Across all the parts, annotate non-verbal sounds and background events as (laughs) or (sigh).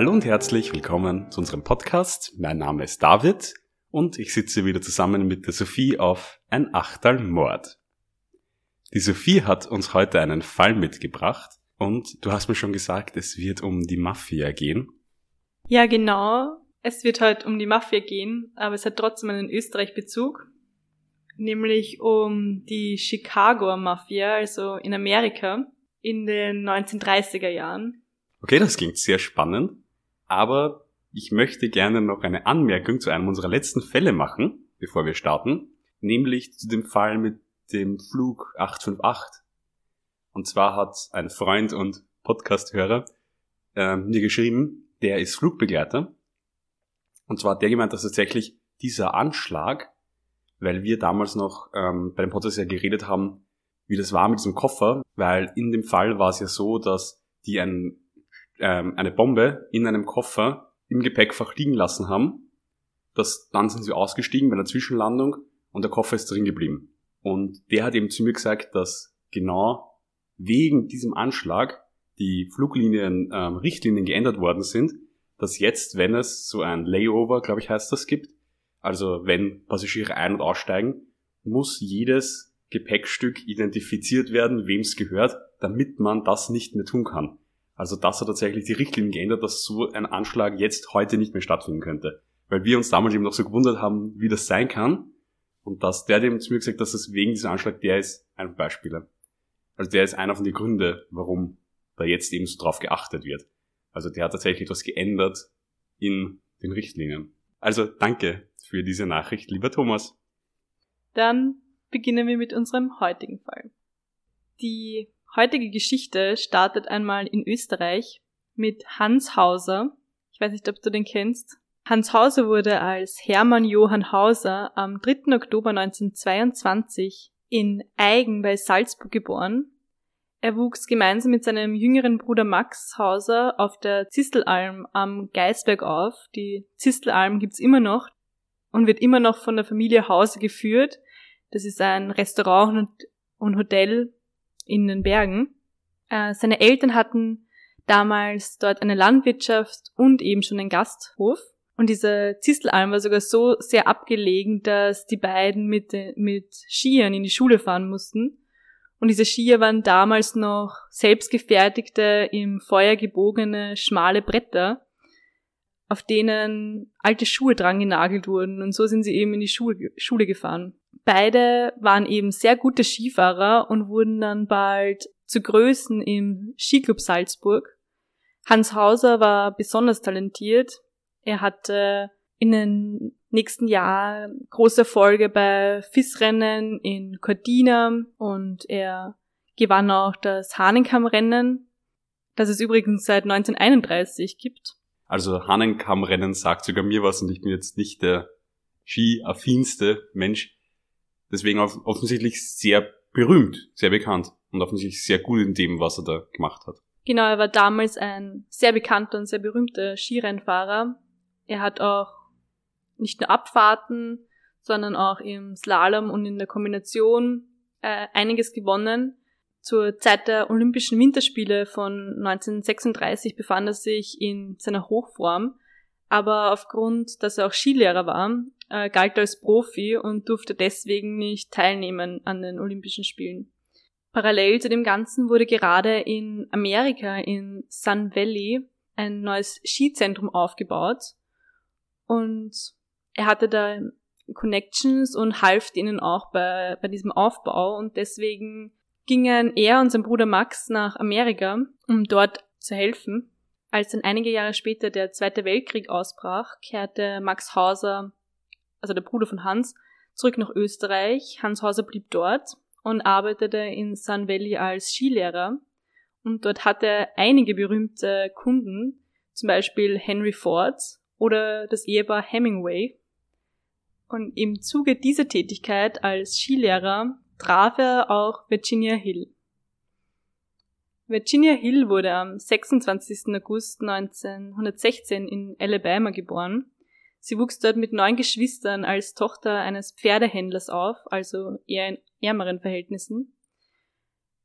Hallo und herzlich willkommen zu unserem Podcast. Mein Name ist David und ich sitze wieder zusammen mit der Sophie auf ein Achtal Mord. Die Sophie hat uns heute einen Fall mitgebracht und du hast mir schon gesagt, es wird um die Mafia gehen. Ja, genau. Es wird heute um die Mafia gehen, aber es hat trotzdem einen Österreich-Bezug, nämlich um die Chicago Mafia, also in Amerika in den 1930er Jahren. Okay, das klingt sehr spannend, aber ich möchte gerne noch eine Anmerkung zu einem unserer letzten Fälle machen, bevor wir starten, nämlich zu dem Fall mit dem Flug 858. Und zwar hat ein Freund und Podcasthörer äh, mir geschrieben, der ist Flugbegleiter. Und zwar hat der gemeint, dass tatsächlich dieser Anschlag, weil wir damals noch ähm, bei dem Podcast ja geredet haben, wie das war mit diesem Koffer, weil in dem Fall war es ja so, dass die ein, ähm, eine Bombe in einem Koffer im Gepäckfach liegen lassen haben. Das, dann sind sie ausgestiegen bei der Zwischenlandung und der Koffer ist drin geblieben. Und der hat eben zu mir gesagt, dass genau wegen diesem Anschlag die Fluglinien, ähm, Richtlinien geändert worden sind, dass jetzt, wenn es so ein Layover, glaube ich, heißt das, gibt, also wenn Passagiere ein- und aussteigen, muss jedes Gepäckstück identifiziert werden, wem es gehört, damit man das nicht mehr tun kann. Also das hat tatsächlich die Richtlinien geändert, dass so ein Anschlag jetzt heute nicht mehr stattfinden könnte. Weil wir uns damals eben noch so gewundert haben, wie das sein kann. Und dass der dem zu mir gesagt, dass es wegen diesem Anschlag der ist, ein Beispiel. Also der ist einer von den Gründen, warum da jetzt eben so drauf geachtet wird. Also der hat tatsächlich etwas geändert in den Richtlinien. Also danke für diese Nachricht, lieber Thomas. Dann beginnen wir mit unserem heutigen Fall. Die heutige Geschichte startet einmal in Österreich mit Hans Hauser. Ich weiß nicht, ob du den kennst. Hans Hauser wurde als Hermann Johann Hauser am 3. Oktober 1922 in Eigen bei Salzburg geboren. Er wuchs gemeinsam mit seinem jüngeren Bruder Max Hauser auf der Zistelalm am Geisberg auf. Die Zistelalm gibt's immer noch und wird immer noch von der Familie Hauser geführt. Das ist ein Restaurant und Hotel in den Bergen. Äh, seine Eltern hatten damals dort eine Landwirtschaft und eben schon einen Gasthof. Und diese Zistelalm war sogar so sehr abgelegen, dass die beiden mit, mit Skiern in die Schule fahren mussten. Und diese Skier waren damals noch selbstgefertigte, im Feuer gebogene, schmale Bretter, auf denen alte Schuhe dran genagelt wurden. Und so sind sie eben in die Schule, Schule gefahren. Beide waren eben sehr gute Skifahrer und wurden dann bald zu Größen im Skiclub Salzburg. Hans Hauser war besonders talentiert. Er hatte in den nächsten Jahren große Erfolge bei FIS-Rennen in Cortina und er gewann auch das Hahnenkammrennen, das es übrigens seit 1931 gibt. Also Hahnenkammrennen sagt sogar mir was und ich bin jetzt nicht der ski-affinste Mensch. Deswegen offensichtlich sehr berühmt, sehr bekannt und offensichtlich sehr gut in dem, was er da gemacht hat. Genau, er war damals ein sehr bekannter und sehr berühmter Skirennfahrer. Er hat auch nicht nur Abfahrten, sondern auch im Slalom und in der Kombination äh, einiges gewonnen. Zur Zeit der Olympischen Winterspiele von 1936 befand er sich in seiner Hochform, aber aufgrund, dass er auch Skilehrer war, äh, galt als Profi und durfte deswegen nicht teilnehmen an den Olympischen Spielen. Parallel zu dem Ganzen wurde gerade in Amerika in Sun Valley ein neues Skizentrum aufgebaut und er hatte da Connections und half ihnen auch bei, bei diesem Aufbau und deswegen gingen er und sein Bruder Max nach Amerika, um dort zu helfen. Als dann einige Jahre später der Zweite Weltkrieg ausbrach, kehrte Max Hauser also der Bruder von Hans, zurück nach Österreich. Hans Hauser blieb dort und arbeitete in Sun Valley als Skilehrer. Und dort hatte er einige berühmte Kunden, zum Beispiel Henry Ford oder das Ehepaar Hemingway. Und im Zuge dieser Tätigkeit als Skilehrer traf er auch Virginia Hill. Virginia Hill wurde am 26. August 1916 in Alabama geboren Sie wuchs dort mit neun Geschwistern als Tochter eines Pferdehändlers auf, also eher in ärmeren Verhältnissen.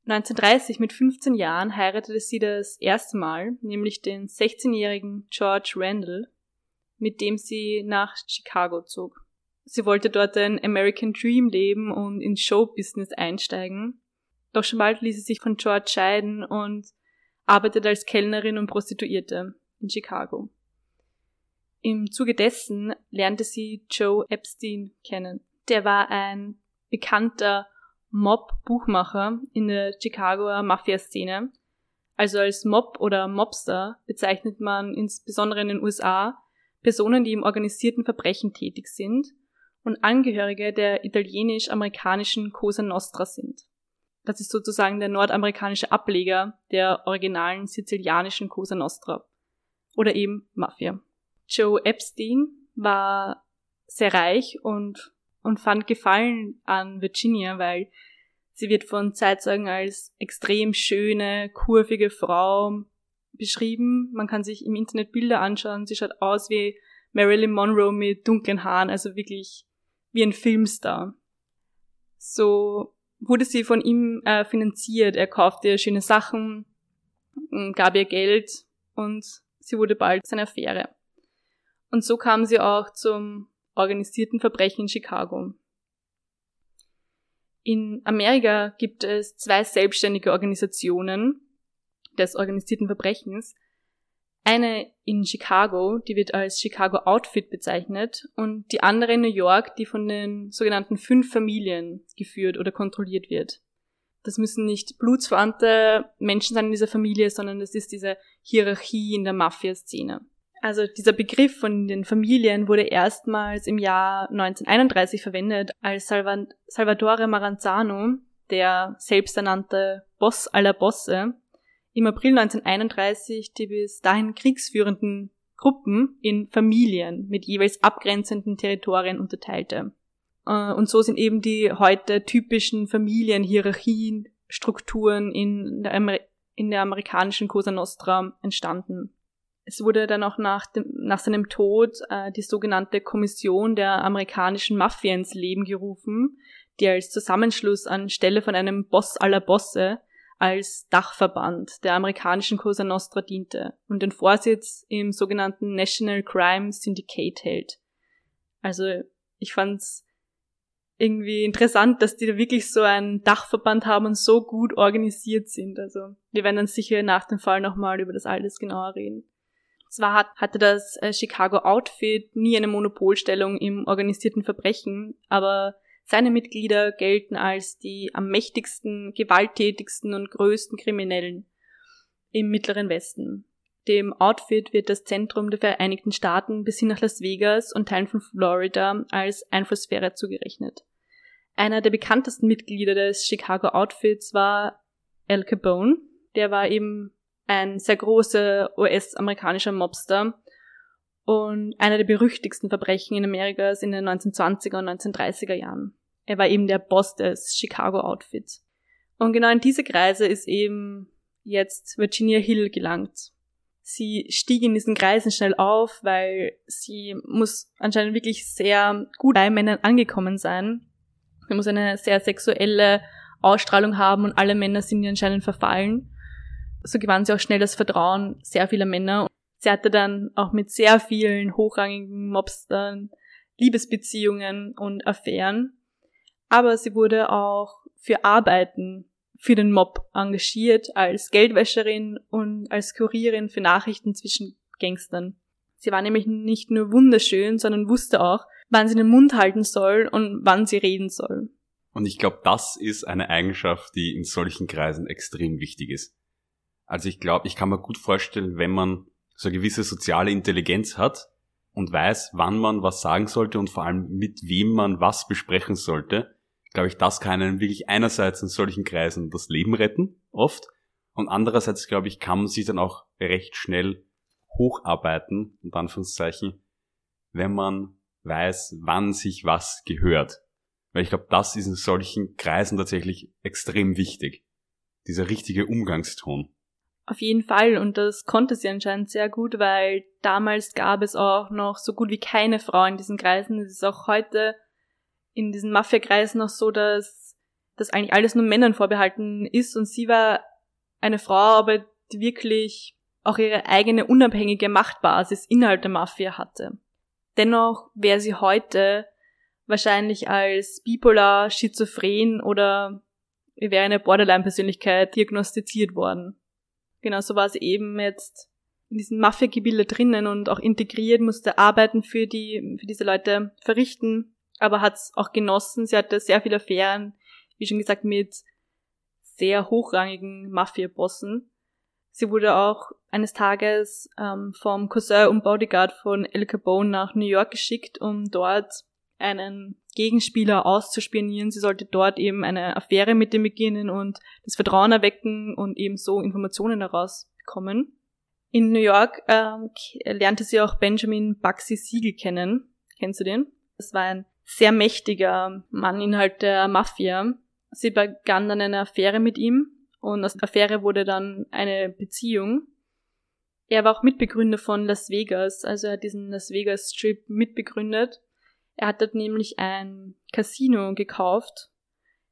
1930 mit 15 Jahren heiratete sie das erste Mal, nämlich den 16-jährigen George Randall, mit dem sie nach Chicago zog. Sie wollte dort ein American Dream leben und ins Showbusiness einsteigen. Doch schon bald ließ sie sich von George scheiden und arbeitet als Kellnerin und Prostituierte in Chicago. Im Zuge dessen lernte sie Joe Epstein kennen. Der war ein bekannter Mob-Buchmacher in der Chicagoer Mafia-Szene. Also als Mob oder Mobster bezeichnet man insbesondere in den USA Personen, die im organisierten Verbrechen tätig sind und Angehörige der italienisch-amerikanischen Cosa Nostra sind. Das ist sozusagen der nordamerikanische Ableger der originalen sizilianischen Cosa Nostra oder eben Mafia. Joe Epstein war sehr reich und und fand Gefallen an Virginia, weil sie wird von Zeitzeugen als extrem schöne, kurvige Frau beschrieben. Man kann sich im Internet Bilder anschauen. Sie schaut aus wie Marilyn Monroe mit dunklen Haaren, also wirklich wie ein Filmstar. So wurde sie von ihm äh, finanziert. Er kaufte ihr schöne Sachen, gab ihr Geld und sie wurde bald seine Affäre. Und so kam sie auch zum organisierten Verbrechen in Chicago. In Amerika gibt es zwei selbstständige Organisationen des organisierten Verbrechens. Eine in Chicago, die wird als Chicago Outfit bezeichnet, und die andere in New York, die von den sogenannten fünf Familien geführt oder kontrolliert wird. Das müssen nicht blutsverwandte Menschen sein in dieser Familie, sondern das ist diese Hierarchie in der Mafia-Szene. Also dieser Begriff von den Familien wurde erstmals im Jahr 1931 verwendet, als Salvatore Maranzano, der selbsternannte Boss aller Bosse, im April 1931 die bis dahin kriegsführenden Gruppen in Familien mit jeweils abgrenzenden Territorien unterteilte. Äh, und so sind eben die heute typischen Familienhierarchien, Strukturen in der, Amer in der amerikanischen Cosa Nostra entstanden. Es wurde dann auch nach, dem, nach seinem Tod äh, die sogenannte Kommission der amerikanischen Mafia ins Leben gerufen, die als Zusammenschluss anstelle von einem Boss aller Bosse als Dachverband der amerikanischen Cosa Nostra diente und den Vorsitz im sogenannten National Crime Syndicate hält. Also ich fand's irgendwie interessant, dass die da wirklich so einen Dachverband haben und so gut organisiert sind. Also wir werden dann sicher nach dem Fall nochmal über das alles genauer reden. Zwar hat, hatte das äh, Chicago Outfit nie eine Monopolstellung im organisierten Verbrechen, aber seine Mitglieder gelten als die am mächtigsten, gewalttätigsten und größten Kriminellen im Mittleren Westen. Dem Outfit wird das Zentrum der Vereinigten Staaten bis hin nach Las Vegas und Teilen von Florida als Einflusssphäre zugerechnet. Einer der bekanntesten Mitglieder des Chicago Outfits war Al Capone. Der war eben ein sehr großer US-amerikanischer Mobster und einer der berüchtigsten Verbrechen in Amerikas in den 1920er und 1930er Jahren. Er war eben der Boss des Chicago Outfits. Und genau in diese Kreise ist eben jetzt Virginia Hill gelangt. Sie stieg in diesen Kreisen schnell auf, weil sie muss anscheinend wirklich sehr gut bei Männern angekommen sein. Sie muss eine sehr sexuelle Ausstrahlung haben und alle Männer sind ihr anscheinend verfallen so gewann sie auch schnell das Vertrauen sehr vieler Männer. Sie hatte dann auch mit sehr vielen hochrangigen Mobstern Liebesbeziehungen und Affären. Aber sie wurde auch für Arbeiten für den Mob engagiert als Geldwäscherin und als Kurierin für Nachrichten zwischen Gangstern. Sie war nämlich nicht nur wunderschön, sondern wusste auch, wann sie den Mund halten soll und wann sie reden soll. Und ich glaube, das ist eine Eigenschaft, die in solchen Kreisen extrem wichtig ist. Also ich glaube, ich kann mir gut vorstellen, wenn man so eine gewisse soziale Intelligenz hat und weiß, wann man was sagen sollte und vor allem mit wem man was besprechen sollte, glaube ich, das kann einen wirklich einerseits in solchen Kreisen das Leben retten, oft, und andererseits, glaube ich, kann man sich dann auch recht schnell hocharbeiten, in Anführungszeichen, wenn man weiß, wann sich was gehört. Weil ich glaube, das ist in solchen Kreisen tatsächlich extrem wichtig. Dieser richtige Umgangston. Auf jeden Fall. Und das konnte sie anscheinend sehr gut, weil damals gab es auch noch so gut wie keine Frau in diesen Kreisen. Es ist auch heute in diesen Mafia-Kreisen noch so, dass dass eigentlich alles nur Männern vorbehalten ist und sie war eine Frau, aber die wirklich auch ihre eigene unabhängige Machtbasis innerhalb der Mafia hatte. Dennoch wäre sie heute wahrscheinlich als bipolar, schizophren oder wäre eine Borderline-Persönlichkeit diagnostiziert worden. Genau, so war sie eben jetzt in diesem Mafia-Gebilde drinnen und auch integriert, musste Arbeiten für die, für diese Leute verrichten, aber hat es auch genossen. Sie hatte sehr viele Affären, wie schon gesagt, mit sehr hochrangigen Mafia-Bossen. Sie wurde auch eines Tages ähm, vom Cousin und Bodyguard von El Capone nach New York geschickt, um dort einen Gegenspieler auszuspionieren. Sie sollte dort eben eine Affäre mit ihm beginnen und das Vertrauen erwecken und eben so Informationen daraus bekommen. In New York ähm, lernte sie auch Benjamin Bugsy Siegel kennen. Kennst du den? Das war ein sehr mächtiger Mann innerhalb der Mafia. Sie begann dann eine Affäre mit ihm und aus der Affäre wurde dann eine Beziehung. Er war auch Mitbegründer von Las Vegas, also er hat diesen Las Vegas Strip mitbegründet. Er hat dort nämlich ein Casino gekauft,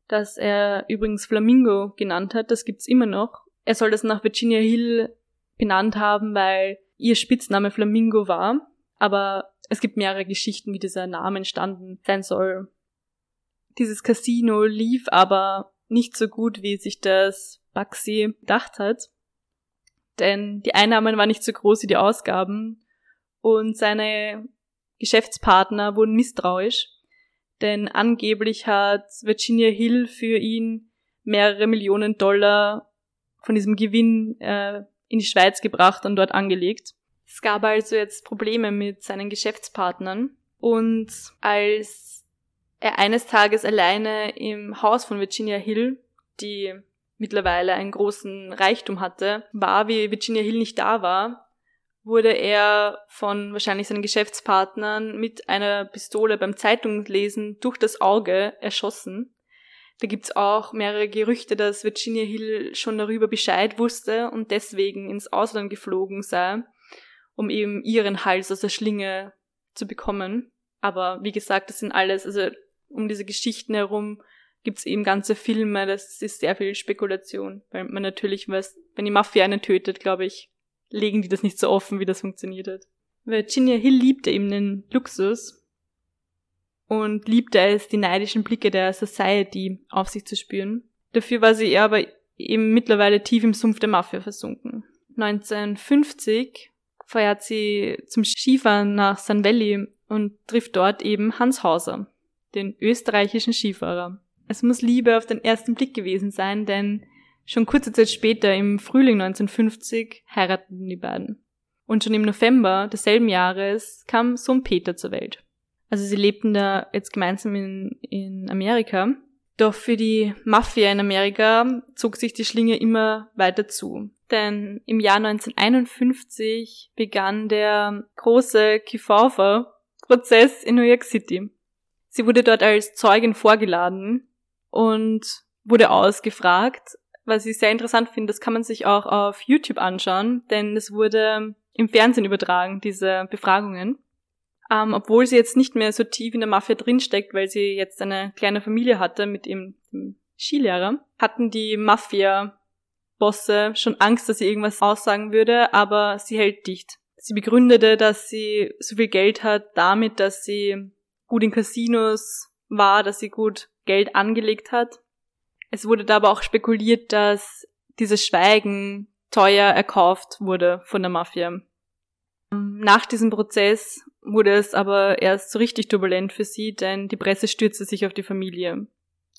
das er übrigens Flamingo genannt hat, das gibt's immer noch. Er soll das nach Virginia Hill benannt haben, weil ihr Spitzname Flamingo war, aber es gibt mehrere Geschichten, wie dieser Name entstanden sein soll. Dieses Casino lief aber nicht so gut, wie sich das Baxi gedacht hat. Denn die Einnahmen waren nicht so groß wie die Ausgaben und seine Geschäftspartner wurden misstrauisch, denn angeblich hat Virginia Hill für ihn mehrere Millionen Dollar von diesem Gewinn äh, in die Schweiz gebracht und dort angelegt. Es gab also jetzt Probleme mit seinen Geschäftspartnern und als er eines Tages alleine im Haus von Virginia Hill, die mittlerweile einen großen Reichtum hatte, war, wie Virginia Hill nicht da war, wurde er von wahrscheinlich seinen Geschäftspartnern mit einer Pistole beim Zeitunglesen durch das Auge erschossen. Da gibt's auch mehrere Gerüchte, dass Virginia Hill schon darüber Bescheid wusste und deswegen ins Ausland geflogen sei, um eben ihren Hals aus der Schlinge zu bekommen. Aber wie gesagt, das sind alles, also um diese Geschichten herum gibt's eben ganze Filme, das ist sehr viel Spekulation, weil man natürlich weiß, wenn die Mafia einen tötet, glaube ich, legen die das nicht so offen, wie das funktioniert hat. Virginia Hill liebte eben den Luxus und liebte es, die neidischen Blicke der Society auf sich zu spüren. Dafür war sie aber eben mittlerweile tief im Sumpf der Mafia versunken. 1950 feiert sie zum Skifahren nach Sun Valley und trifft dort eben Hans Hauser, den österreichischen Skifahrer. Es muss Liebe auf den ersten Blick gewesen sein, denn schon kurze Zeit später, im Frühling 1950, heirateten die beiden. Und schon im November desselben Jahres kam Sohn Peter zur Welt. Also sie lebten da jetzt gemeinsam in, in Amerika. Doch für die Mafia in Amerika zog sich die Schlinge immer weiter zu. Denn im Jahr 1951 begann der große Kefauver-Prozess in New York City. Sie wurde dort als Zeugin vorgeladen und wurde ausgefragt. Was ich sehr interessant finde, das kann man sich auch auf YouTube anschauen, denn es wurde im Fernsehen übertragen, diese Befragungen. Ähm, obwohl sie jetzt nicht mehr so tief in der Mafia drinsteckt, weil sie jetzt eine kleine Familie hatte mit ihrem Skilehrer, hatten die Mafia-Bosse schon Angst, dass sie irgendwas aussagen würde, aber sie hält dicht. Sie begründete, dass sie so viel Geld hat damit, dass sie gut in Casinos war, dass sie gut Geld angelegt hat. Es wurde da aber auch spekuliert, dass dieses Schweigen teuer erkauft wurde von der Mafia. Nach diesem Prozess wurde es aber erst so richtig turbulent für sie, denn die Presse stürzte sich auf die Familie.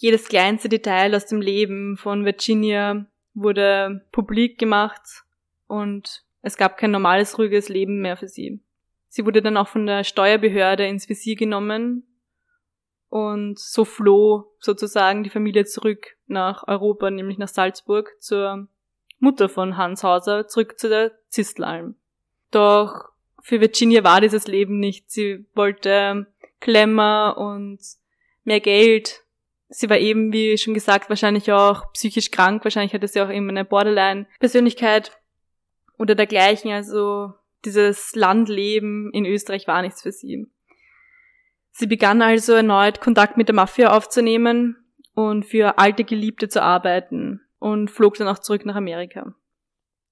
Jedes kleinste Detail aus dem Leben von Virginia wurde publik gemacht und es gab kein normales, ruhiges Leben mehr für sie. Sie wurde dann auch von der Steuerbehörde ins Visier genommen und so floh sozusagen die Familie zurück nach Europa, nämlich nach Salzburg, zur Mutter von Hans Hauser, zurück zu der Zistelalm. Doch für Virginia war dieses Leben nicht. Sie wollte Klemmer und mehr Geld. Sie war eben, wie schon gesagt, wahrscheinlich auch psychisch krank. Wahrscheinlich hatte sie auch eben eine Borderline-Persönlichkeit oder dergleichen. Also dieses Landleben in Österreich war nichts für sie. Sie begann also erneut Kontakt mit der Mafia aufzunehmen und für alte Geliebte zu arbeiten und flog dann auch zurück nach Amerika.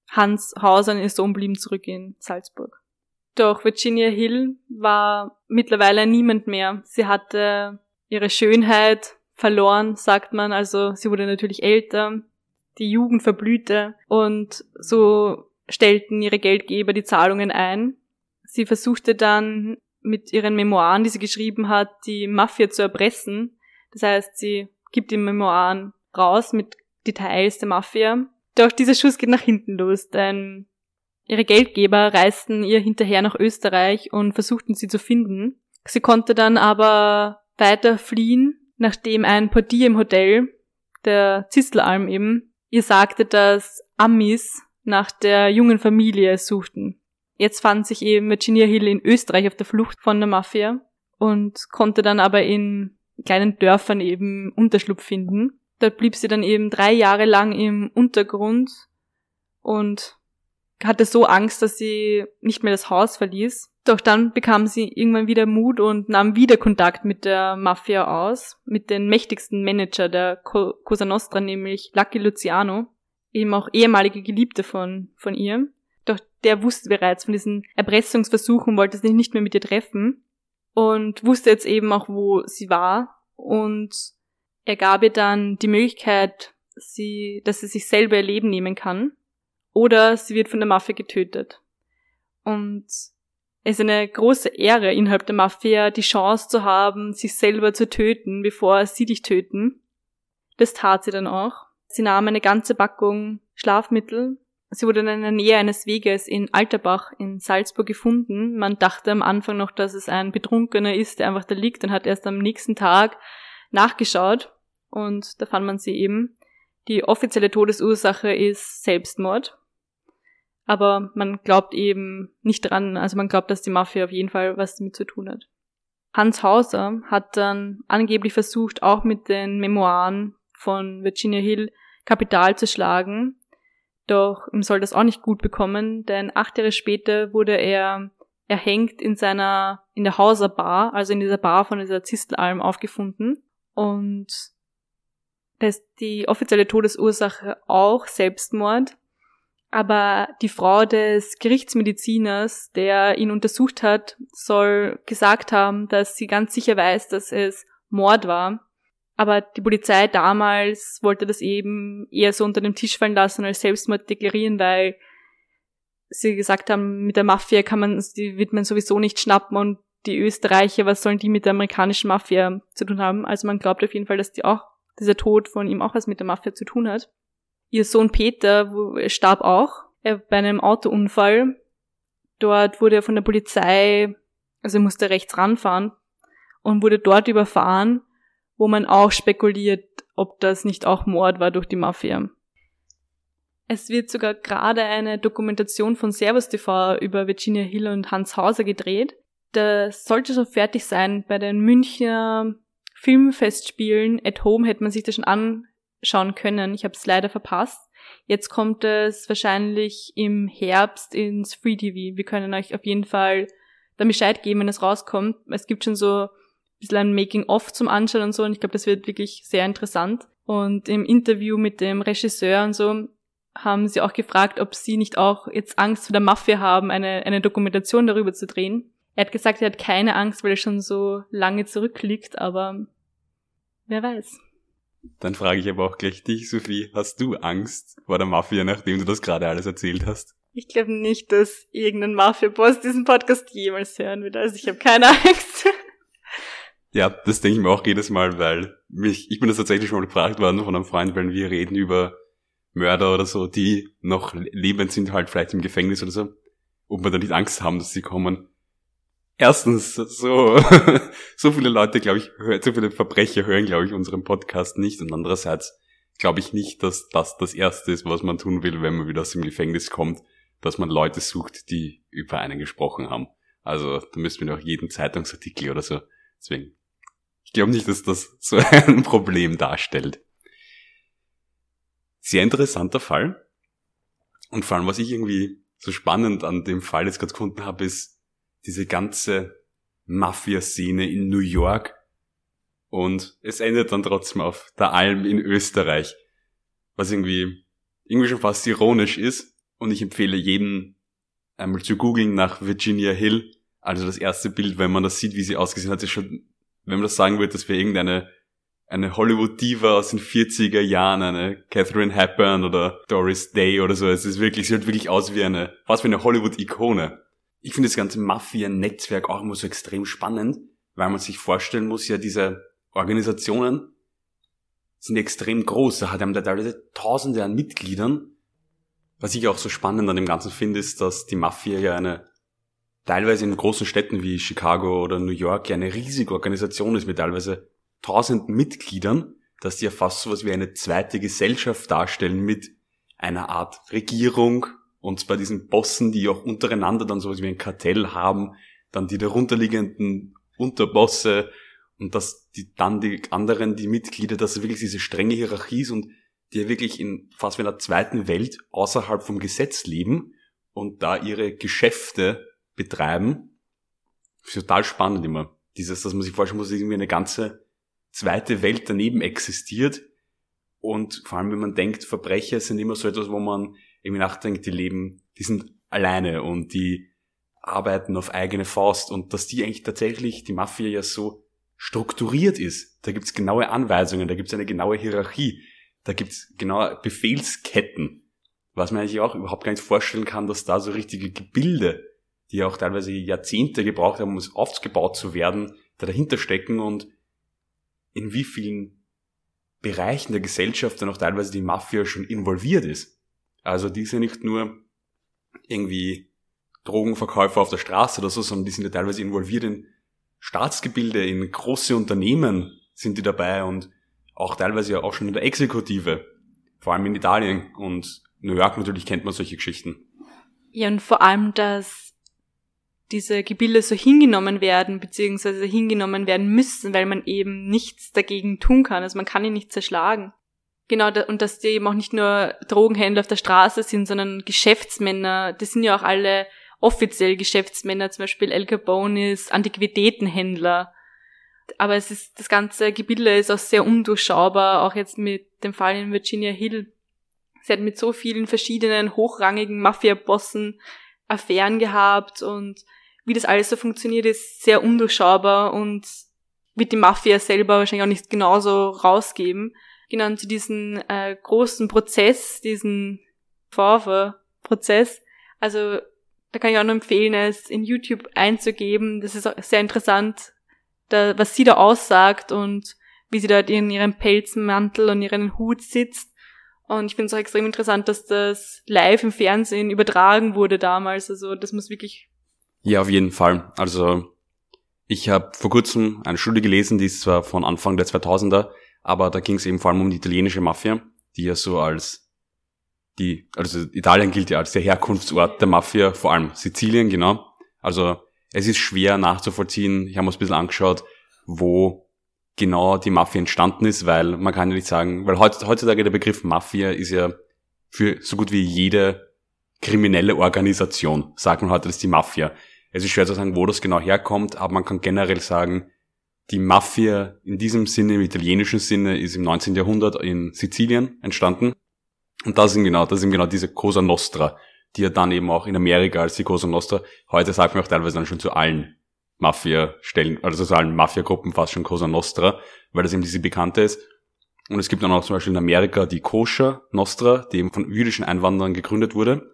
Hans Hauser und ihr Sohn blieben zurück in Salzburg. Doch Virginia Hill war mittlerweile niemand mehr. Sie hatte ihre Schönheit verloren, sagt man, also sie wurde natürlich älter, die Jugend verblühte und so stellten ihre Geldgeber die Zahlungen ein. Sie versuchte dann mit ihren Memoiren, die sie geschrieben hat, die Mafia zu erpressen. Das heißt, sie gibt die Memoiren raus mit Details der Mafia. Doch dieser Schuss geht nach hinten los, denn ihre Geldgeber reisten ihr hinterher nach Österreich und versuchten sie zu finden. Sie konnte dann aber weiter fliehen, nachdem ein Portier im Hotel, der Zistelalm eben, ihr sagte, dass Amis nach der jungen Familie suchten. Jetzt fand sich eben Virginia Hill in Österreich auf der Flucht von der Mafia und konnte dann aber in kleinen Dörfern eben Unterschlupf finden. Dort blieb sie dann eben drei Jahre lang im Untergrund und hatte so Angst, dass sie nicht mehr das Haus verließ. Doch dann bekam sie irgendwann wieder Mut und nahm wieder Kontakt mit der Mafia aus, mit den mächtigsten Manager der Cosa Nostra, nämlich Lucky Luciano, eben auch ehemalige Geliebte von, von ihr. Der wusste bereits von diesen Erpressungsversuchen, wollte sich nicht mehr mit ihr treffen und wusste jetzt eben auch, wo sie war und er gab ihr dann die Möglichkeit, sie, dass sie sich selber ihr Leben nehmen kann oder sie wird von der Mafia getötet. Und es ist eine große Ehre, innerhalb der Mafia die Chance zu haben, sich selber zu töten, bevor sie dich töten. Das tat sie dann auch. Sie nahm eine ganze Packung Schlafmittel. Sie wurde in der Nähe eines Weges in Alterbach in Salzburg gefunden. Man dachte am Anfang noch, dass es ein Betrunkener ist, der einfach da liegt und hat erst am nächsten Tag nachgeschaut und da fand man sie eben. Die offizielle Todesursache ist Selbstmord. Aber man glaubt eben nicht dran, also man glaubt, dass die Mafia auf jeden Fall was damit zu tun hat. Hans Hauser hat dann angeblich versucht, auch mit den Memoiren von Virginia Hill Kapital zu schlagen. Doch ihm soll das auch nicht gut bekommen, denn acht Jahre später wurde er erhängt in seiner, in der Hauser Bar, also in dieser Bar von dieser Zistelalm aufgefunden. Und da ist die offizielle Todesursache auch Selbstmord. Aber die Frau des Gerichtsmediziners, der ihn untersucht hat, soll gesagt haben, dass sie ganz sicher weiß, dass es Mord war. Aber die Polizei damals wollte das eben eher so unter dem Tisch fallen lassen als Selbstmord deklarieren, weil sie gesagt haben, mit der Mafia kann man, die wird man sowieso nicht schnappen und die Österreicher, was sollen die mit der amerikanischen Mafia zu tun haben? Also man glaubt auf jeden Fall, dass die auch, dieser Tod von ihm auch was mit der Mafia zu tun hat. Ihr Sohn Peter starb auch er, bei einem Autounfall. Dort wurde er von der Polizei, also er musste rechts ranfahren und wurde dort überfahren, wo man auch spekuliert, ob das nicht auch Mord war durch die Mafia. Es wird sogar gerade eine Dokumentation von Servus TV über Virginia Hill und Hans Hauser gedreht. Das sollte schon fertig sein. Bei den Münchner Filmfestspielen at Home hätte man sich das schon anschauen können. Ich habe es leider verpasst. Jetzt kommt es wahrscheinlich im Herbst ins Free TV. Wir können euch auf jeden Fall dann Bescheid geben, wenn es rauskommt. Es gibt schon so bisschen ein Making-of zum Anschauen und so und ich glaube, das wird wirklich sehr interessant. Und im Interview mit dem Regisseur und so haben sie auch gefragt, ob sie nicht auch jetzt Angst vor der Mafia haben, eine, eine Dokumentation darüber zu drehen. Er hat gesagt, er hat keine Angst, weil er schon so lange zurückliegt, aber wer weiß. Dann frage ich aber auch gleich dich, Sophie, hast du Angst vor der Mafia, nachdem du das gerade alles erzählt hast? Ich glaube nicht, dass irgendein Mafia-Boss diesen Podcast jemals hören wird. Also ich habe keine (laughs) Angst. Ja, das denke ich mir auch jedes Mal, weil mich, ich bin das tatsächlich schon mal gefragt worden von einem Freund, weil wir reden über Mörder oder so, die noch lebend sind, halt vielleicht im Gefängnis oder so, ob wir da nicht Angst haben, dass sie kommen. Erstens, so, (laughs) so viele Leute, glaube ich, so viele Verbrecher hören, glaube ich, unseren Podcast nicht. Und andererseits glaube ich nicht, dass das das Erste ist, was man tun will, wenn man wieder aus dem Gefängnis kommt, dass man Leute sucht, die über einen gesprochen haben. Also da müsste man auch jeden Zeitungsartikel oder so. Deswegen, glaube nicht, dass das (laughs) so ein Problem darstellt. Sehr interessanter Fall. Und vor allem, was ich irgendwie so spannend an dem Fall jetzt gerade gefunden habe, ist, diese ganze Mafia-Szene in New York Und es endet dann trotzdem auf der Alm in Österreich. Was irgendwie, irgendwie schon fast ironisch ist. Und ich empfehle jedem einmal zu googeln nach Virginia Hill. Also das erste Bild, wenn man das sieht, wie sie ausgesehen hat, ist schon, wenn man das sagen würde, das wäre irgendeine eine Hollywood-Diva aus den 40er Jahren, eine Catherine Hepburn oder Doris Day oder so. Es ist wirklich, sie sieht wirklich aus wie eine, fast wie eine Hollywood-Ikone. Ich finde das ganze Mafia-Netzwerk auch immer so extrem spannend, weil man sich vorstellen muss, ja, diese Organisationen sind extrem groß. Da haben da teilweise Tausende an Mitgliedern. Was ich auch so spannend an dem Ganzen finde, ist, dass die Mafia ja eine teilweise in großen Städten wie Chicago oder New York ja eine riesige Organisation ist mit teilweise tausenden Mitgliedern, dass die ja fast sowas wie eine zweite Gesellschaft darstellen mit einer Art Regierung und zwar diesen Bossen, die auch untereinander dann sowas wie ein Kartell haben, dann die darunterliegenden Unterbosse und dass die dann die anderen, die Mitglieder, dass wirklich diese strenge Hierarchie ist und die ja wirklich in fast wie einer zweiten Welt außerhalb vom Gesetz leben und da ihre Geschäfte betreiben. Ist total spannend immer. Dieses, dass man sich vorstellen muss, irgendwie eine ganze zweite Welt daneben existiert. Und vor allem, wenn man denkt, Verbrecher sind immer so etwas, wo man irgendwie nachdenkt, die leben, die sind alleine und die arbeiten auf eigene Faust und dass die eigentlich tatsächlich, die Mafia ja so strukturiert ist. Da gibt's genaue Anweisungen, da gibt's eine genaue Hierarchie, da gibt's genaue Befehlsketten, was man eigentlich auch überhaupt gar nicht vorstellen kann, dass da so richtige Gebilde, die auch teilweise Jahrzehnte gebraucht haben, um es aufgebaut zu werden, da dahinter stecken und in wie vielen Bereichen der Gesellschaft dann auch teilweise die Mafia schon involviert ist. Also die sind nicht nur irgendwie Drogenverkäufer auf der Straße oder so, sondern die sind ja teilweise involviert in Staatsgebilde, in große Unternehmen sind die dabei und auch teilweise ja auch schon in der Exekutive, vor allem in Italien und New York natürlich kennt man solche Geschichten. Ja, und vor allem, dass diese Gebilde so hingenommen werden, beziehungsweise hingenommen werden müssen, weil man eben nichts dagegen tun kann. Also man kann ihn nicht zerschlagen. Genau, und dass die eben auch nicht nur Drogenhändler auf der Straße sind, sondern Geschäftsmänner, die sind ja auch alle offiziell Geschäftsmänner, zum Beispiel El Capone ist Antiquitätenhändler. Aber es ist, das ganze Gebilde ist auch sehr undurchschaubar, auch jetzt mit dem Fall in Virginia Hill. Sie hat mit so vielen verschiedenen hochrangigen Mafia-Bossen Affären gehabt und wie das alles so funktioniert, ist sehr undurchschaubar und wird die Mafia selber wahrscheinlich auch nicht genauso rausgeben. Genau, zu diesem äh, großen Prozess, diesen Vorwürfe-Prozess, also da kann ich auch nur empfehlen, es in YouTube einzugeben. Das ist auch sehr interessant, da, was sie da aussagt und wie sie dort in ihrem Pelzmantel und ihren Hut sitzt. Und ich finde es auch extrem interessant, dass das live im Fernsehen übertragen wurde damals. Also das muss wirklich. Ja, auf jeden Fall. Also ich habe vor kurzem eine Studie gelesen, die ist zwar von Anfang der 2000er, aber da ging es eben vor allem um die italienische Mafia, die ja so als die, also Italien gilt ja als der Herkunftsort der Mafia, vor allem Sizilien, genau. Also es ist schwer nachzuvollziehen, ich habe mir ein bisschen angeschaut, wo genau die Mafia entstanden ist, weil man kann ja nicht sagen, weil heutzutage der Begriff Mafia ist ja für so gut wie jede kriminelle Organisation, sagt man heute, das ist die Mafia. Es ist schwer zu sagen, wo das genau herkommt, aber man kann generell sagen, die Mafia in diesem Sinne, im italienischen Sinne, ist im 19. Jahrhundert in Sizilien entstanden. Und das sind genau, das sind genau diese Cosa Nostra, die ja dann eben auch in Amerika als die Cosa Nostra, heute sagt man auch teilweise dann schon zu allen Mafia-Stellen, also zu allen Mafia-Gruppen fast schon Cosa Nostra, weil das eben diese bekannte ist. Und es gibt dann auch zum Beispiel in Amerika die Koscher Nostra, die eben von jüdischen Einwanderern gegründet wurde.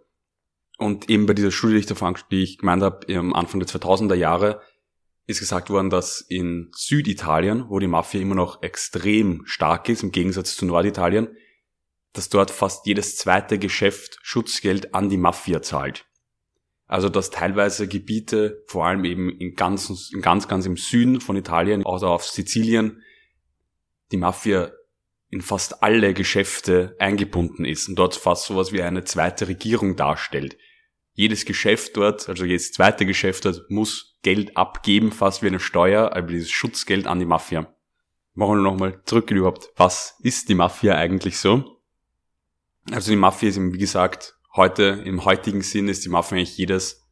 Und eben bei dieser Studie, die ich, davon, die ich gemeint habe, am Anfang der 2000er Jahre, ist gesagt worden, dass in Süditalien, wo die Mafia immer noch extrem stark ist, im Gegensatz zu Norditalien, dass dort fast jedes zweite Geschäft Schutzgeld an die Mafia zahlt. Also dass teilweise Gebiete, vor allem eben in ganz, in ganz, ganz im Süden von Italien, also auf Sizilien, die Mafia in fast alle Geschäfte eingebunden ist und dort fast sowas wie eine zweite Regierung darstellt. Jedes Geschäft dort, also jedes zweite Geschäft dort, muss Geld abgeben, fast wie eine Steuer, also dieses Schutzgeld an die Mafia. Machen wir nochmal zurück überhaupt. Was ist die Mafia eigentlich so? Also die Mafia ist eben, wie gesagt, heute, im heutigen Sinn ist die Mafia eigentlich jedes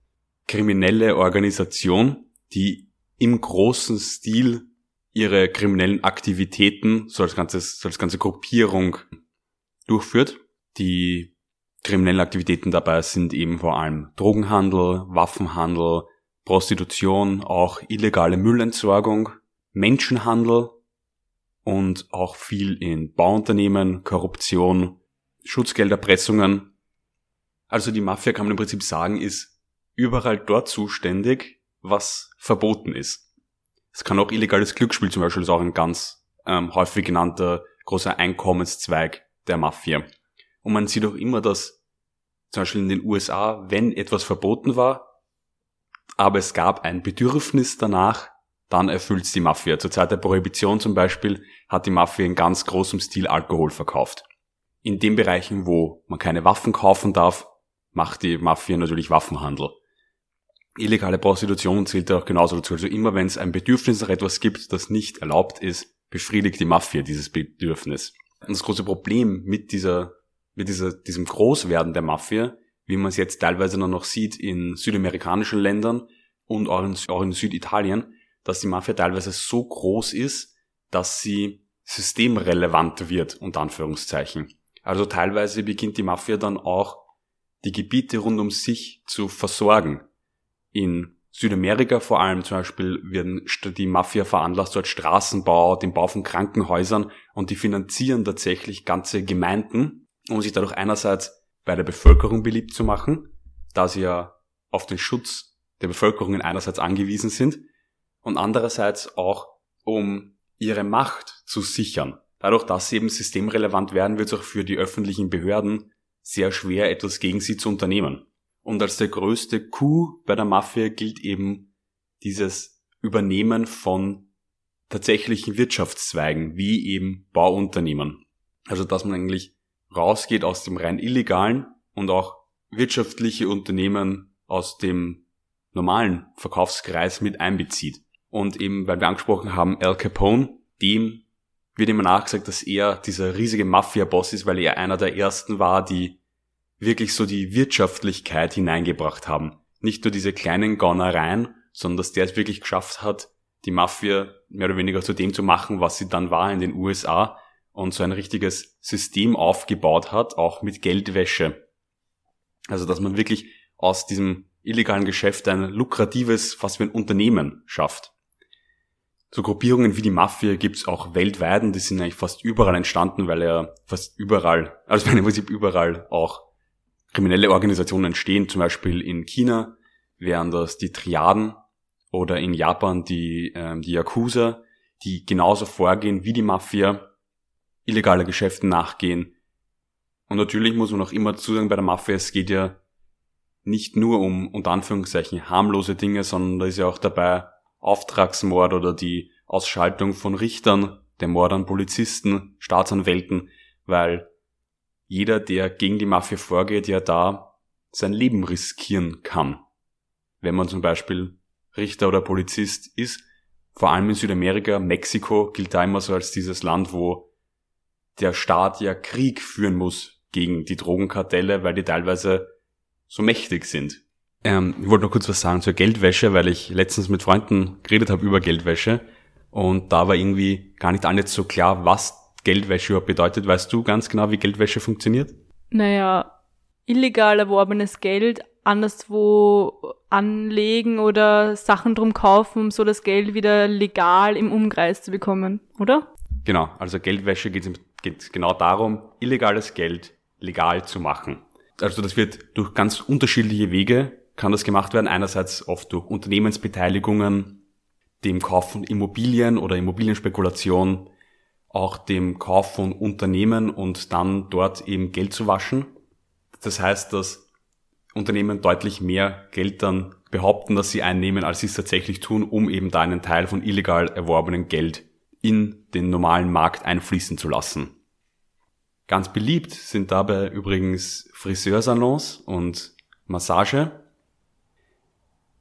kriminelle Organisation, die im großen Stil ihre kriminellen Aktivitäten so als ganzes, so als ganze Gruppierung durchführt. Die kriminellen Aktivitäten dabei sind eben vor allem Drogenhandel, Waffenhandel, Prostitution, auch illegale Müllentsorgung, Menschenhandel und auch viel in Bauunternehmen, Korruption, Schutzgelderpressungen. Also die Mafia kann man im Prinzip sagen, ist überall dort zuständig, was verboten ist. Es kann auch illegales Glücksspiel zum Beispiel ist auch ein ganz ähm, häufig genannter großer Einkommenszweig der Mafia. Und man sieht auch immer, dass zum Beispiel in den USA, wenn etwas verboten war, aber es gab ein Bedürfnis danach, dann erfüllt es die Mafia. Zur Zeit der Prohibition zum Beispiel hat die Mafia in ganz großem Stil Alkohol verkauft. In den Bereichen, wo man keine Waffen kaufen darf, macht die Mafia natürlich Waffenhandel. Illegale Prostitution zählt auch genauso dazu. Also immer wenn es ein Bedürfnis nach etwas gibt, das nicht erlaubt ist, befriedigt die Mafia dieses Bedürfnis. Und das große Problem mit dieser, mit dieser, diesem Großwerden der Mafia, wie man es jetzt teilweise noch sieht in südamerikanischen Ländern und auch in, auch in Süditalien, dass die Mafia teilweise so groß ist, dass sie systemrelevant wird, unter Anführungszeichen. Also teilweise beginnt die Mafia dann auch die Gebiete rund um sich zu versorgen. In Südamerika vor allem zum Beispiel werden die Mafia veranlasst dort Straßenbau, den Bau von Krankenhäusern und die finanzieren tatsächlich ganze Gemeinden, um sich dadurch einerseits bei der Bevölkerung beliebt zu machen, da sie ja auf den Schutz der Bevölkerung einerseits angewiesen sind und andererseits auch um ihre Macht zu sichern. Dadurch, dass sie eben systemrelevant werden, wird es auch für die öffentlichen Behörden sehr schwer, etwas gegen sie zu unternehmen. Und als der größte Coup bei der Mafia gilt eben dieses Übernehmen von tatsächlichen Wirtschaftszweigen, wie eben Bauunternehmen. Also dass man eigentlich rausgeht aus dem rein illegalen und auch wirtschaftliche Unternehmen aus dem normalen Verkaufskreis mit einbezieht. Und eben, weil wir angesprochen haben, Al Capone, dem wird immer nachgesagt, dass er dieser riesige Mafia-Boss ist, weil er einer der ersten war, die wirklich so die Wirtschaftlichkeit hineingebracht haben. Nicht nur diese kleinen Gaunereien, sondern dass der es wirklich geschafft hat, die Mafia mehr oder weniger zu dem zu machen, was sie dann war in den USA und so ein richtiges System aufgebaut hat, auch mit Geldwäsche. Also dass man wirklich aus diesem illegalen Geschäft ein lukratives, fast wie ein Unternehmen schafft. So Gruppierungen wie die Mafia gibt's auch weltweit und die sind eigentlich fast überall entstanden, weil ja fast überall, also (laughs) im Prinzip überall auch kriminelle Organisationen entstehen. Zum Beispiel in China wären das die Triaden oder in Japan die, ähm, die Yakuza, die genauso vorgehen wie die Mafia, illegale Geschäften nachgehen. Und natürlich muss man auch immer zu sagen, bei der Mafia, es geht ja nicht nur um unter Anführungszeichen harmlose Dinge, sondern da ist ja auch dabei Auftragsmord oder die Ausschaltung von Richtern, der Mord an Polizisten, Staatsanwälten, weil jeder, der gegen die Mafia vorgeht, ja da sein Leben riskieren kann. Wenn man zum Beispiel Richter oder Polizist ist, vor allem in Südamerika, Mexiko gilt da immer so als dieses Land, wo der Staat ja Krieg führen muss gegen die Drogenkartelle, weil die teilweise so mächtig sind. Ähm, ich wollte noch kurz was sagen zur Geldwäsche, weil ich letztens mit Freunden geredet habe über Geldwäsche und da war irgendwie gar nicht alles so klar, was Geldwäsche überhaupt bedeutet. Weißt du ganz genau, wie Geldwäsche funktioniert? Naja, illegal erworbenes Geld anderswo anlegen oder Sachen drum kaufen, um so das Geld wieder legal im Umkreis zu bekommen, oder? Genau, also Geldwäsche geht, geht genau darum, illegales Geld legal zu machen. Also das wird durch ganz unterschiedliche Wege kann das gemacht werden. Einerseits oft durch Unternehmensbeteiligungen, dem Kauf von Immobilien oder Immobilienspekulation, auch dem Kauf von Unternehmen und dann dort eben Geld zu waschen. Das heißt, dass Unternehmen deutlich mehr Geld dann behaupten, dass sie einnehmen, als sie es tatsächlich tun, um eben da einen Teil von illegal erworbenem Geld in den normalen Markt einfließen zu lassen. Ganz beliebt sind dabei übrigens Friseursalons und Massage.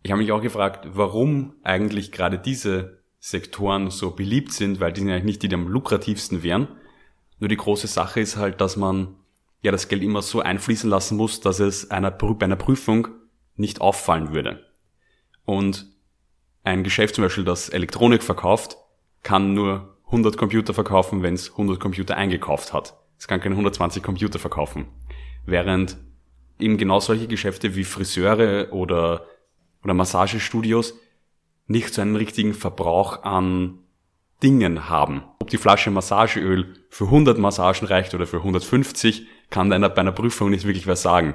Ich habe mich auch gefragt, warum eigentlich gerade diese Sektoren so beliebt sind, weil die sind eigentlich nicht die, die am lukrativsten wären. Nur die große Sache ist halt, dass man ja das Geld immer so einfließen lassen muss, dass es einer, bei einer Prüfung nicht auffallen würde. Und ein Geschäft zum Beispiel, das Elektronik verkauft, kann nur 100 Computer verkaufen, wenn es 100 Computer eingekauft hat. Es kann keine 120 Computer verkaufen. Während eben genau solche Geschäfte wie Friseure oder, oder Massagestudios nicht so einen richtigen Verbrauch an Dingen haben. Ob die Flasche Massageöl für 100 Massagen reicht oder für 150, kann einer bei einer Prüfung nicht wirklich was sagen.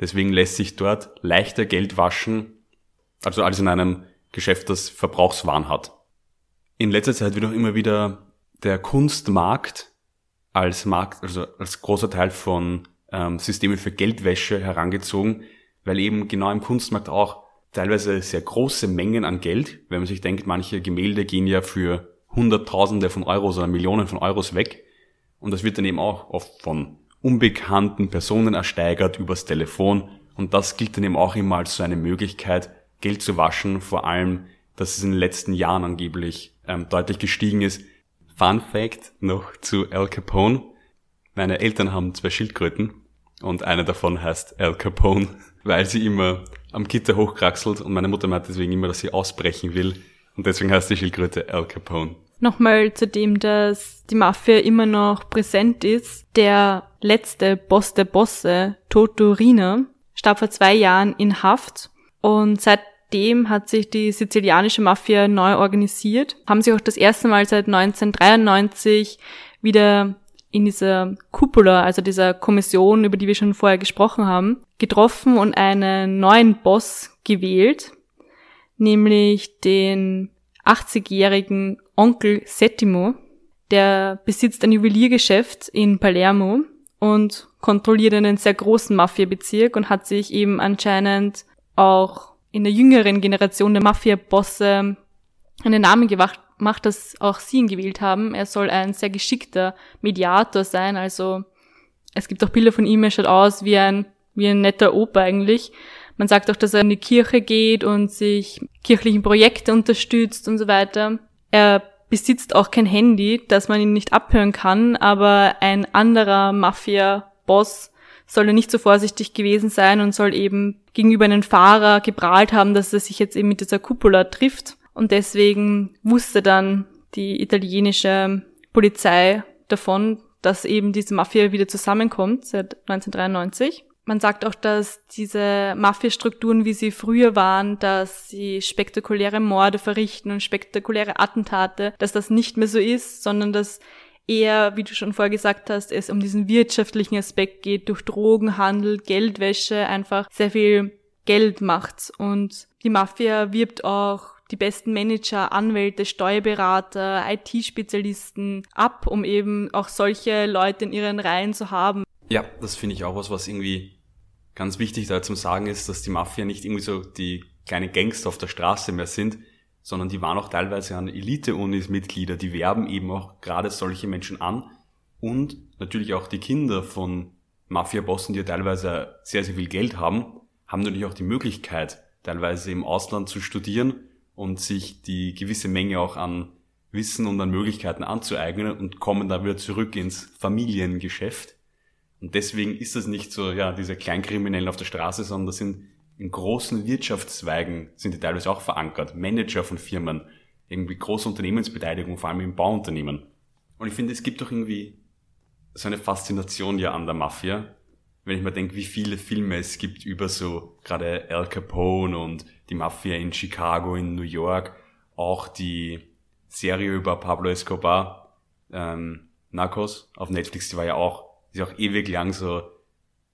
Deswegen lässt sich dort leichter Geld waschen, also als in einem Geschäft, das Verbrauchswahn hat. In letzter Zeit wird auch immer wieder der Kunstmarkt als Markt, also als großer Teil von ähm, Systemen für Geldwäsche herangezogen, weil eben genau im Kunstmarkt auch teilweise sehr große Mengen an Geld, wenn man sich denkt, manche Gemälde gehen ja für Hunderttausende von Euros oder Millionen von Euros weg. Und das wird dann eben auch oft von unbekannten Personen ersteigert übers Telefon. Und das gilt dann eben auch immer als so eine Möglichkeit, Geld zu waschen, vor allem, dass es in den letzten Jahren angeblich ähm, deutlich gestiegen ist. Fun Fact noch zu Al Capone. Meine Eltern haben zwei Schildkröten und eine davon heißt Al Capone, (laughs) weil sie immer am Gitter hochkraxelt und meine Mutter meint deswegen immer, dass sie ausbrechen will und deswegen heißt die Schildkröte Al Capone. Nochmal zu dem, dass die Mafia immer noch präsent ist. Der letzte Boss der Bosse, Toto Rina, starb vor zwei Jahren in Haft und seitdem hat sich die sizilianische Mafia neu organisiert, haben sich auch das erste Mal seit 1993 wieder in dieser Cupola, also dieser Kommission, über die wir schon vorher gesprochen haben, getroffen und einen neuen Boss gewählt, nämlich den 80-jährigen Onkel Settimo. Der besitzt ein Juweliergeschäft in Palermo und kontrolliert einen sehr großen Mafiabezirk und hat sich eben anscheinend auch in der jüngeren Generation der Mafia-Bosse einen Namen gemacht, macht, dass auch sie ihn gewählt haben. Er soll ein sehr geschickter Mediator sein. Also es gibt auch Bilder von ihm, er schaut aus wie ein, wie ein netter Opa eigentlich. Man sagt auch, dass er in die Kirche geht und sich kirchlichen Projekte unterstützt und so weiter. Er besitzt auch kein Handy, dass man ihn nicht abhören kann, aber ein anderer Mafia-Boss soll er nicht so vorsichtig gewesen sein und soll eben gegenüber einem Fahrer geprahlt haben, dass er sich jetzt eben mit dieser Cupola trifft. Und deswegen wusste dann die italienische Polizei davon, dass eben diese Mafia wieder zusammenkommt seit 1993. Man sagt auch, dass diese Mafia-Strukturen, wie sie früher waren, dass sie spektakuläre Morde verrichten und spektakuläre Attentate, dass das nicht mehr so ist, sondern dass eher, wie du schon vorher gesagt hast, es um diesen wirtschaftlichen Aspekt geht, durch Drogenhandel, Geldwäsche einfach sehr viel Geld macht. Und die Mafia wirbt auch die besten Manager, Anwälte, Steuerberater, IT-Spezialisten ab, um eben auch solche Leute in ihren Reihen zu haben. Ja, das finde ich auch was, was irgendwie ganz wichtig da zum Sagen ist, dass die Mafia nicht irgendwie so die kleine Gangster auf der Straße mehr sind, sondern die waren auch teilweise an Elite-Unis Mitglieder, die werben eben auch gerade solche Menschen an und natürlich auch die Kinder von Mafia-Bossen, die ja teilweise sehr, sehr viel Geld haben, haben natürlich auch die Möglichkeit, teilweise im Ausland zu studieren und sich die gewisse Menge auch an Wissen und an Möglichkeiten anzueignen und kommen da wieder zurück ins Familiengeschäft. Und deswegen ist das nicht so, ja, diese Kleinkriminellen auf der Straße, sondern das sind in großen Wirtschaftszweigen sind die teilweise auch verankert. Manager von Firmen, irgendwie große Unternehmensbeteiligung, vor allem im Bauunternehmen. Und ich finde, es gibt doch irgendwie so eine Faszination ja an der Mafia, wenn ich mir denke, wie viele Filme es gibt über so gerade Al Capone und die Mafia in Chicago, in New York, auch die Serie über Pablo Escobar, ähm, Narcos auf Netflix, die war ja auch, ist ja auch ewig lang so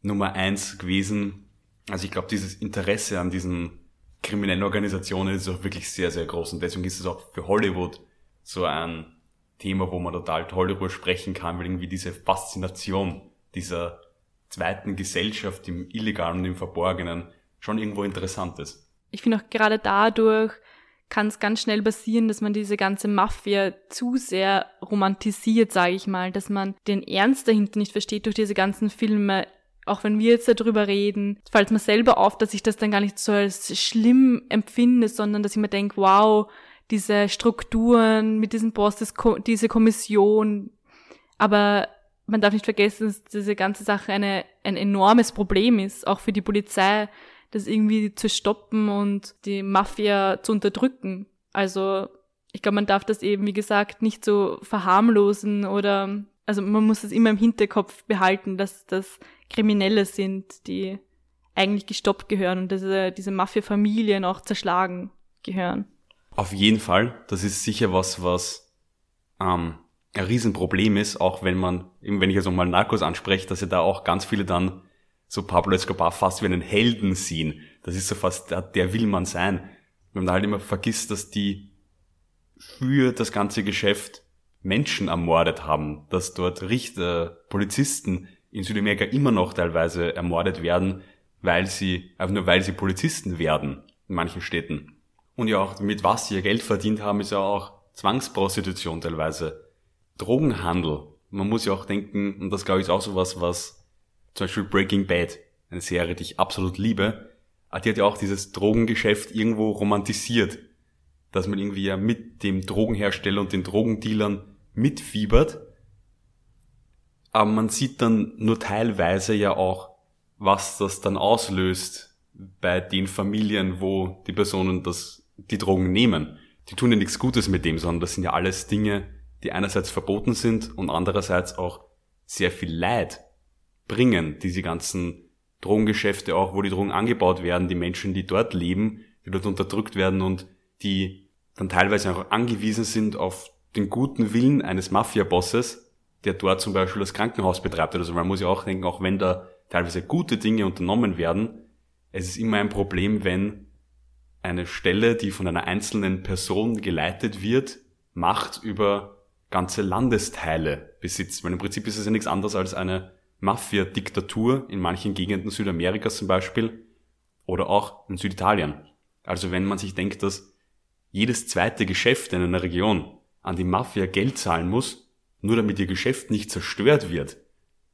Nummer eins gewesen. Also ich glaube, dieses Interesse an diesen kriminellen Organisationen ist auch wirklich sehr, sehr groß und deswegen ist es auch für Hollywood so ein Thema, wo man total toll darüber sprechen kann, weil irgendwie diese Faszination dieser zweiten Gesellschaft im Illegalen und im Verborgenen schon irgendwo interessant ist. Ich finde auch gerade dadurch kann es ganz schnell passieren, dass man diese ganze Mafia zu sehr romantisiert, sage ich mal, dass man den Ernst dahinter nicht versteht durch diese ganzen Filme. Auch wenn wir jetzt darüber reden, fällt mir selber auf, dass ich das dann gar nicht so als schlimm empfinde, sondern dass ich mir denke, wow, diese Strukturen mit diesem Boss, diese Kommission. Aber man darf nicht vergessen, dass diese ganze Sache eine, ein enormes Problem ist, auch für die Polizei, das irgendwie zu stoppen und die Mafia zu unterdrücken. Also ich glaube, man darf das eben, wie gesagt, nicht so verharmlosen oder, also man muss es immer im Hinterkopf behalten, dass das Kriminelle sind, die eigentlich gestoppt gehören und diese, diese Mafia-Familien auch zerschlagen gehören. Auf jeden Fall. Das ist sicher was, was ähm, ein Riesenproblem ist, auch wenn man, wenn ich jetzt nochmal Narcos anspreche, dass ja da auch ganz viele dann so Pablo Escobar fast wie einen Helden sehen. Das ist so fast, der, der will man sein. Wenn man halt immer vergisst, dass die für das ganze Geschäft Menschen ermordet haben, dass dort Richter, Polizisten in Südamerika immer noch teilweise ermordet werden, weil sie, einfach nur weil sie Polizisten werden in manchen Städten. Und ja auch mit was sie ihr Geld verdient haben, ist ja auch Zwangsprostitution teilweise. Drogenhandel. Man muss ja auch denken, und das glaube ich ist auch so was, was zum Beispiel Breaking Bad, eine Serie, die ich absolut liebe, die hat ja auch dieses Drogengeschäft irgendwo romantisiert. Dass man irgendwie ja mit dem Drogenhersteller und den Drogendealern mitfiebert. Aber man sieht dann nur teilweise ja auch, was das dann auslöst bei den Familien, wo die Personen das, die Drogen nehmen. Die tun ja nichts Gutes mit dem, sondern das sind ja alles Dinge, die einerseits verboten sind und andererseits auch sehr viel Leid bringen, diese ganzen Drogengeschäfte auch, wo die Drogen angebaut werden, die Menschen, die dort leben, die dort unterdrückt werden und die dann teilweise auch angewiesen sind auf den guten Willen eines Mafia-Bosses, der dort zum Beispiel das Krankenhaus betreibt oder so. Man muss ja auch denken, auch wenn da teilweise gute Dinge unternommen werden, es ist immer ein Problem, wenn eine Stelle, die von einer einzelnen Person geleitet wird, Macht über ganze Landesteile besitzt. Weil im Prinzip ist es ja nichts anderes als eine Mafia-Diktatur in manchen Gegenden Südamerikas zum Beispiel oder auch in Süditalien. Also wenn man sich denkt, dass jedes zweite Geschäft in einer Region an die Mafia Geld zahlen muss, nur damit ihr Geschäft nicht zerstört wird,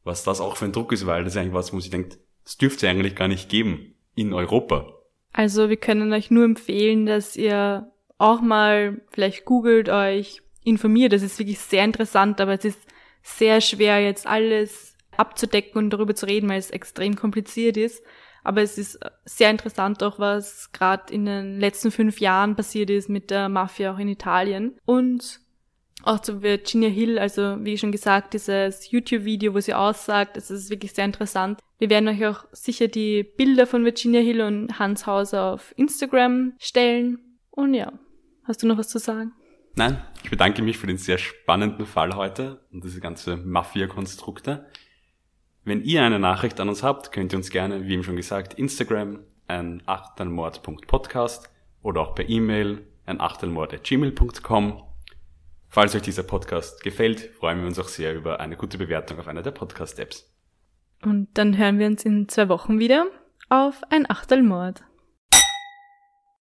was das auch für ein Druck ist, weil das ist eigentlich was, wo sich denkt, das dürfte es eigentlich gar nicht geben in Europa. Also wir können euch nur empfehlen, dass ihr auch mal vielleicht googelt euch informiert. Das ist wirklich sehr interessant, aber es ist sehr schwer, jetzt alles abzudecken und darüber zu reden, weil es extrem kompliziert ist. Aber es ist sehr interessant auch, was gerade in den letzten fünf Jahren passiert ist mit der Mafia auch in Italien. Und auch zu Virginia Hill, also wie schon gesagt, dieses YouTube-Video, wo sie aussagt, es ist wirklich sehr interessant. Wir werden euch auch sicher die Bilder von Virginia Hill und Hans Hauser auf Instagram stellen. Und ja, hast du noch was zu sagen? Nein, ich bedanke mich für den sehr spannenden Fall heute und diese ganze Mafia-Konstrukte. Wenn ihr eine Nachricht an uns habt, könnt ihr uns gerne, wie eben schon gesagt, Instagram ein achtelmord.podcast oder auch per E-Mail ein achtelmord.gmail.com. Falls euch dieser Podcast gefällt, freuen wir uns auch sehr über eine gute Bewertung auf einer der Podcast-Apps. Und dann hören wir uns in zwei Wochen wieder auf ein Achtelmord.